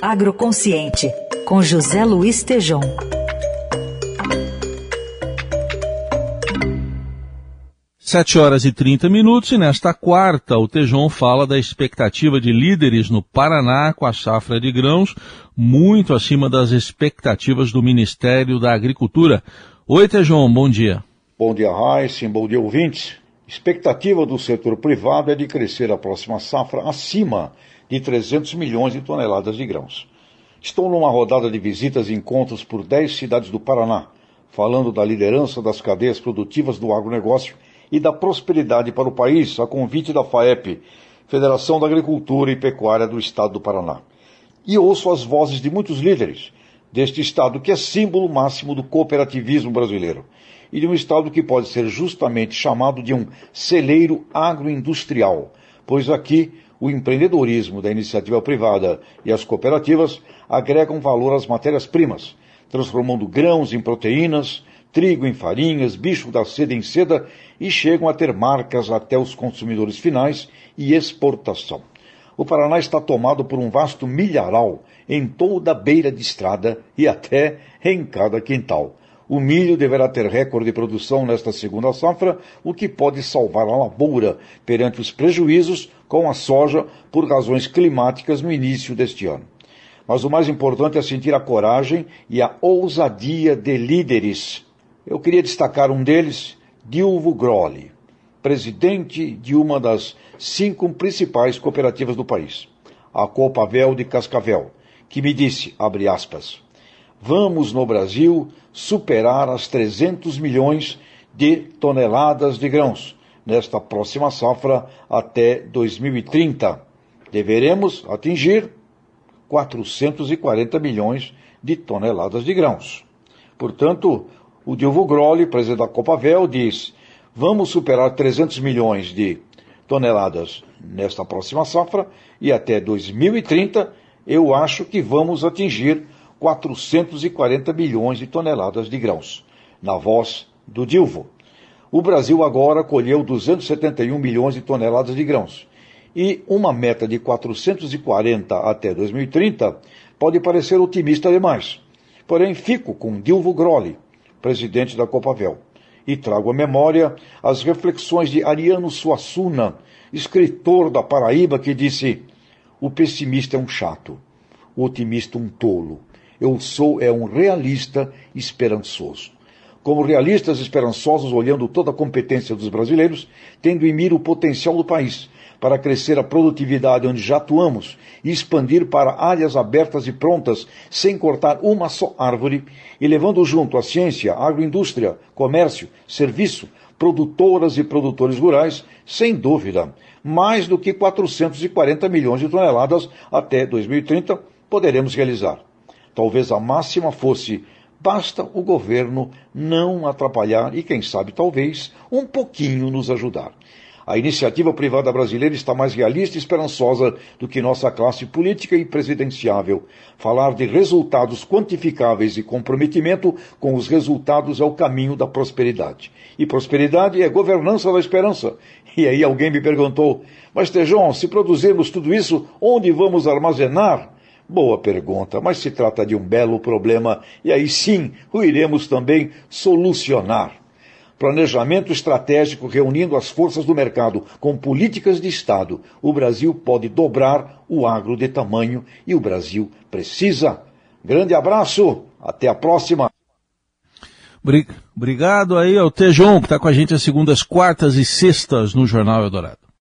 Agroconsciente, com José Luiz Tejom. Sete horas e 30 minutos e nesta quarta o Tejon fala da expectativa de líderes no Paraná com a safra de grãos muito acima das expectativas do Ministério da Agricultura. Oi Tejon, bom dia. Bom dia Raíssa, bom dia ouvintes. Expectativa do setor privado é de crescer a próxima safra acima de 300 milhões de toneladas de grãos. Estou numa rodada de visitas e encontros por 10 cidades do Paraná, falando da liderança das cadeias produtivas do agronegócio e da prosperidade para o país, a convite da FAEP, Federação da Agricultura e Pecuária do Estado do Paraná. E ouço as vozes de muitos líderes deste Estado, que é símbolo máximo do cooperativismo brasileiro, e de um Estado que pode ser justamente chamado de um celeiro agroindustrial, pois aqui o empreendedorismo da iniciativa privada e as cooperativas agregam valor às matérias-primas, transformando grãos em proteínas, trigo em farinhas, bicho da seda em seda e chegam a ter marcas até os consumidores finais e exportação. O Paraná está tomado por um vasto milharal em toda a beira de estrada e até em cada quintal. O milho deverá ter recorde de produção nesta segunda safra, o que pode salvar a lavoura perante os prejuízos com a soja por razões climáticas no início deste ano. Mas o mais importante é sentir a coragem e a ousadia de líderes. Eu queria destacar um deles, Dilvo Groli, presidente de uma das cinco principais cooperativas do país, a Copavel de Cascavel, que me disse, abre aspas, vamos no Brasil superar as 300 milhões de toneladas de grãos nesta próxima safra até 2030. Deveremos atingir 440 milhões de toneladas de grãos. Portanto, o Dilvo Groli, presidente da Copavel, diz: vamos superar 300 milhões de toneladas nesta próxima safra e até 2030 eu acho que vamos atingir 440 milhões de toneladas de grãos. Na voz do Dilvo. O Brasil agora colheu 271 milhões de toneladas de grãos. E uma meta de 440 até 2030 pode parecer otimista demais. Porém, fico com Dilvo Groli, presidente da Copavel, e trago à memória as reflexões de Ariano Suassuna, escritor da Paraíba, que disse: O pessimista é um chato, o otimista um tolo. Eu sou é um realista esperançoso. Como realistas esperançosos, olhando toda a competência dos brasileiros, tendo em mira o potencial do país para crescer a produtividade onde já atuamos e expandir para áreas abertas e prontas, sem cortar uma só árvore, e levando junto a ciência, agroindústria, comércio, serviço, produtoras e produtores rurais, sem dúvida, mais do que 440 milhões de toneladas até 2030 poderemos realizar. Talvez a máxima fosse basta o governo não atrapalhar e, quem sabe, talvez, um pouquinho nos ajudar. A iniciativa privada brasileira está mais realista e esperançosa do que nossa classe política e presidenciável. Falar de resultados quantificáveis e comprometimento com os resultados é o caminho da prosperidade. E prosperidade é governança da esperança. E aí alguém me perguntou, mas Tejon, se produzirmos tudo isso, onde vamos armazenar? Boa pergunta, mas se trata de um belo problema e aí sim o iremos também solucionar. Planejamento estratégico reunindo as forças do mercado com políticas de Estado. O Brasil pode dobrar o agro de tamanho e o Brasil precisa. Grande abraço, até a próxima. Obrigado aí ao Tejon, que está com a gente às segundas, quartas e sextas no Jornal Eldorado.